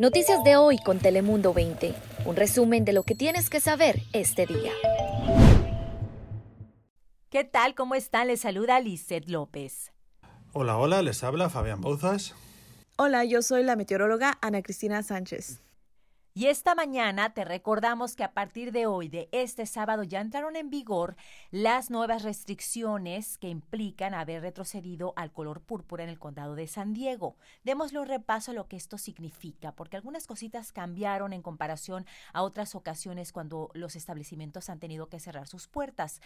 Noticias de hoy con Telemundo 20. Un resumen de lo que tienes que saber este día. ¿Qué tal? ¿Cómo están? Les saluda Lizeth López. Hola, hola, les habla Fabián Bouzas. Hola, yo soy la meteoróloga Ana Cristina Sánchez. Y esta mañana te recordamos que a partir de hoy, de este sábado, ya entraron en vigor las nuevas restricciones que implican haber retrocedido al color púrpura en el condado de San Diego. Démosle un repaso a lo que esto significa, porque algunas cositas cambiaron en comparación a otras ocasiones cuando los establecimientos han tenido que cerrar sus puertas.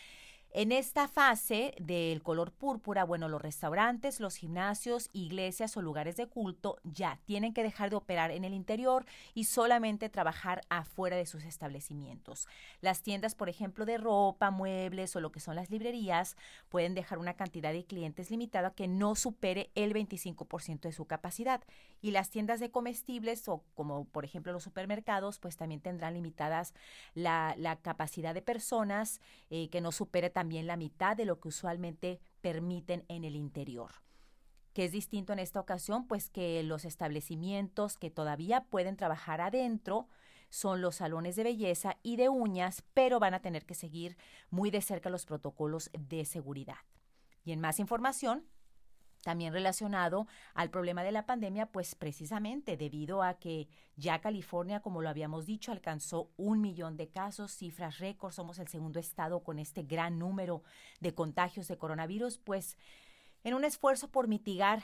En esta fase del color púrpura, bueno, los restaurantes, los gimnasios, iglesias o lugares de culto ya tienen que dejar de operar en el interior y solamente trabajar afuera de sus establecimientos. Las tiendas, por ejemplo, de ropa, muebles o lo que son las librerías, pueden dejar una cantidad de clientes limitada que no supere el 25% de su capacidad. Y las tiendas de comestibles o como por ejemplo los supermercados, pues también tendrán limitadas la, capacidad de personas eh, que no supere también la mitad de lo que usualmente permiten en el interior. ¿Qué es distinto en esta ocasión? Pues que los establecimientos que todavía pueden trabajar adentro son los salones de belleza y de uñas, pero van a tener que seguir muy de cerca los protocolos de seguridad. Y en más información, también relacionado al problema de la pandemia, pues precisamente debido a que ya California, como lo habíamos dicho, alcanzó un millón de casos, cifras récord, somos el segundo estado con este gran número de contagios de coronavirus, pues en un esfuerzo por mitigar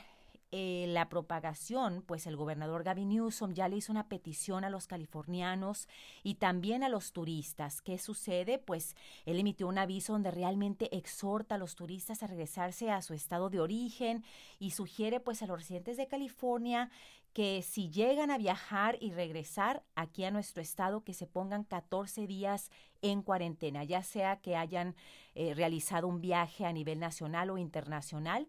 eh, la propagación, pues el gobernador Gavin Newsom ya le hizo una petición a los californianos y también a los turistas. ¿Qué sucede? Pues él emitió un aviso donde realmente exhorta a los turistas a regresarse a su estado de origen y sugiere pues a los residentes de California que si llegan a viajar y regresar aquí a nuestro estado, que se pongan 14 días en cuarentena, ya sea que hayan eh, realizado un viaje a nivel nacional o internacional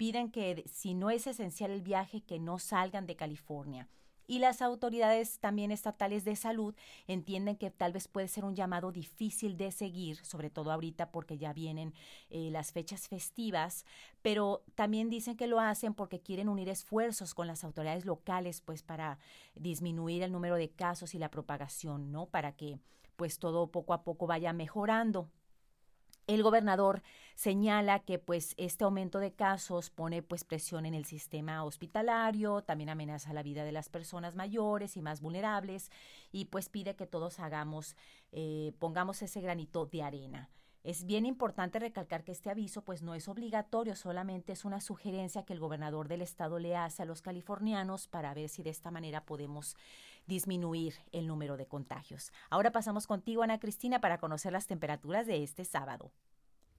piden que si no es esencial el viaje, que no salgan de California. Y las autoridades también estatales de salud entienden que tal vez puede ser un llamado difícil de seguir, sobre todo ahorita porque ya vienen eh, las fechas festivas, pero también dicen que lo hacen porque quieren unir esfuerzos con las autoridades locales, pues para disminuir el número de casos y la propagación, ¿no? Para que pues todo poco a poco vaya mejorando. El gobernador señala que pues este aumento de casos pone pues presión en el sistema hospitalario, también amenaza la vida de las personas mayores y más vulnerables y pues pide que todos hagamos, eh, pongamos ese granito de arena. Es bien importante recalcar que este aviso pues no es obligatorio, solamente es una sugerencia que el gobernador del estado le hace a los californianos para ver si de esta manera podemos disminuir el número de contagios. Ahora pasamos contigo, Ana Cristina, para conocer las temperaturas de este sábado.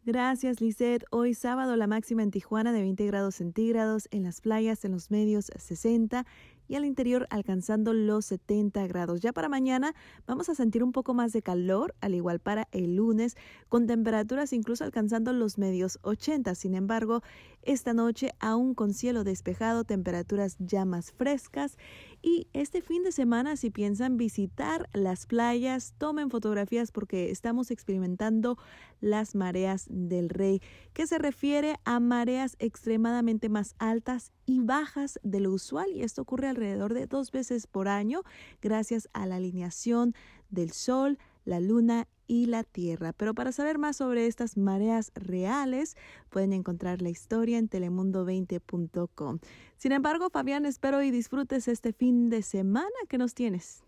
Gracias, Lisette. Hoy sábado la máxima en Tijuana de 20 grados centígrados, en las playas en los medios 60 y al interior alcanzando los 70 grados. Ya para mañana vamos a sentir un poco más de calor, al igual para el lunes, con temperaturas incluso alcanzando los medios 80. Sin embargo, esta noche aún con cielo despejado, temperaturas ya más frescas y este fin de semana, si piensan visitar las playas, tomen fotografías porque estamos experimentando las mareas del rey, que se refiere a mareas extremadamente más altas y bajas de lo usual. Y esto ocurre alrededor de dos veces por año gracias a la alineación del sol, la luna y la tierra. Pero para saber más sobre estas mareas reales, pueden encontrar la historia en telemundo20.com. Sin embargo, Fabián, espero y disfrutes este fin de semana que nos tienes.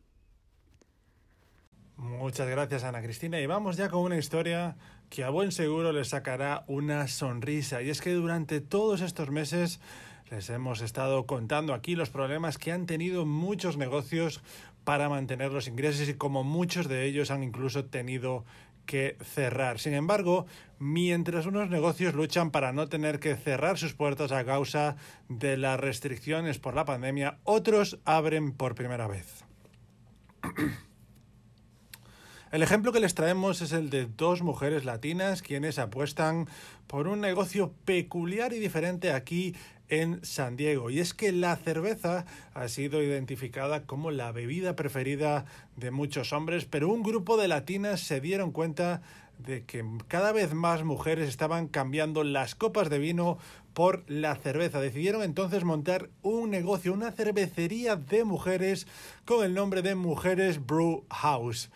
Muchas gracias, Ana Cristina. Y vamos ya con una historia que a buen seguro les sacará una sonrisa. Y es que durante todos estos meses les hemos estado contando aquí los problemas que han tenido muchos negocios para mantener los ingresos y como muchos de ellos han incluso tenido que cerrar. Sin embargo, mientras unos negocios luchan para no tener que cerrar sus puertas a causa de las restricciones por la pandemia, otros abren por primera vez. El ejemplo que les traemos es el de dos mujeres latinas quienes apuestan por un negocio peculiar y diferente aquí en San Diego. Y es que la cerveza ha sido identificada como la bebida preferida de muchos hombres, pero un grupo de latinas se dieron cuenta de que cada vez más mujeres estaban cambiando las copas de vino por la cerveza. Decidieron entonces montar un negocio, una cervecería de mujeres con el nombre de Mujeres Brew House.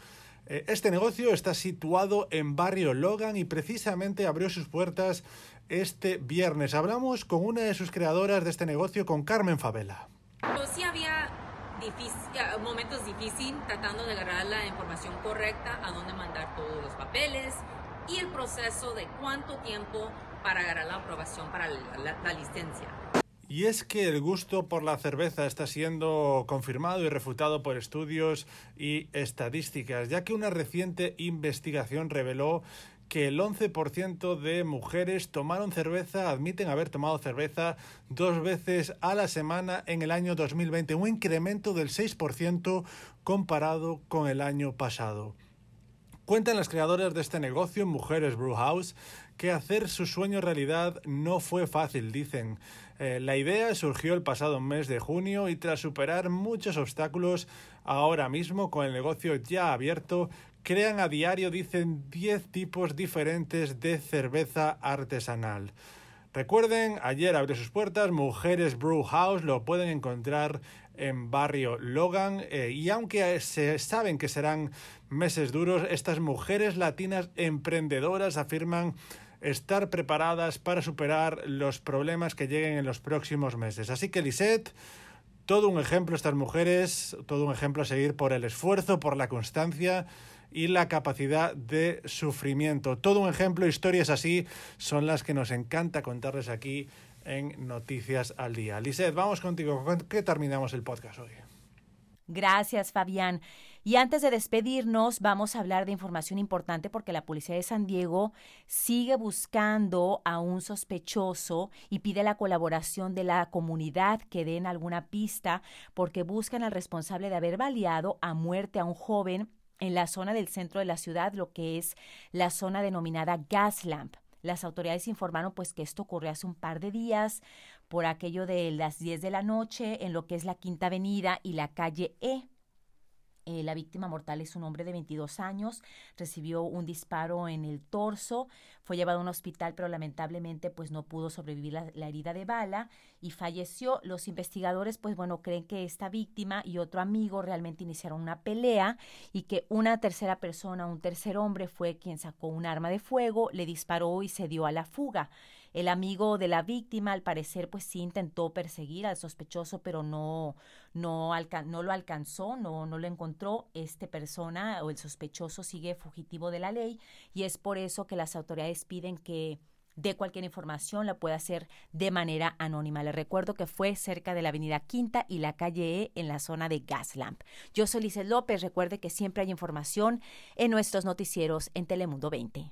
Eh, este negocio está situado en Barrio Logan y precisamente abrió sus puertas este viernes. Hablamos con una de sus creadoras de este negocio, con Carmen Favela. Pues sí había eh, momentos difíciles tratando de agarrar la información correcta, a dónde mandar todos los papeles y el proceso de cuánto tiempo para agarrar la aprobación para la, licencia. Y es que el gusto por la cerveza está siendo confirmado y refutado por estudios y estadísticas, ya que una reciente investigación reveló que el 11% de mujeres tomaron cerveza, admiten haber tomado cerveza dos veces a la semana en el año 2020, un incremento del 6% comparado con el año pasado. Cuentan las creadoras de este negocio, Mujeres Brew House, que hacer su sueño realidad no fue fácil, dicen. Eh, la idea surgió el pasado mes de junio y tras superar muchos obstáculos, ahora mismo con el negocio ya abierto, crean a diario, dicen, 10 tipos diferentes de cerveza artesanal. Recuerden, ayer abrió sus puertas Mujeres Brew House, lo pueden encontrar en barrio Logan eh, y aunque se saben que serán meses duros, estas mujeres latinas emprendedoras afirman estar preparadas para superar los problemas que lleguen en los próximos meses. Así que Lisette, todo un ejemplo estas mujeres, todo un ejemplo a seguir por el esfuerzo, por la constancia y la capacidad de sufrimiento. Todo un ejemplo, historias así son las que nos encanta contarles aquí en Noticias al Día. Lisette, vamos contigo. ¿Con qué terminamos el podcast hoy? Gracias, Fabián. Y antes de despedirnos, vamos a hablar de información importante porque la policía de San Diego sigue buscando a un sospechoso y pide la colaboración de la comunidad que den alguna pista porque buscan al responsable de haber baleado a muerte a un joven en la zona del centro de la ciudad, lo que es la zona denominada Gaslamp. Las autoridades informaron pues que esto ocurrió hace un par de días por aquello de las 10 de la noche en lo que es la Quinta Avenida y la calle E. Eh, la víctima mortal es un hombre de 22 años, recibió un disparo en el torso, fue llevado a un hospital, pero lamentablemente pues no pudo sobrevivir la, la, herida de bala y falleció. Los investigadores pues bueno creen que esta víctima y otro amigo realmente iniciaron una pelea y que una tercera persona, un tercer hombre fue quien sacó un arma de fuego, le disparó y se dio a la fuga. El amigo de la víctima, al parecer, pues sí intentó perseguir al sospechoso, pero no, no, no lo alcanzó, no, no lo encontró. Este persona o el sospechoso sigue fugitivo de la ley y es por eso que las autoridades piden que de cualquier información la pueda hacer de manera anónima. Le recuerdo que fue cerca de la avenida Quinta y la calle E en la zona de Gaslamp. Yo soy Lice López. Recuerde que siempre hay información en nuestros noticieros en Telemundo 20.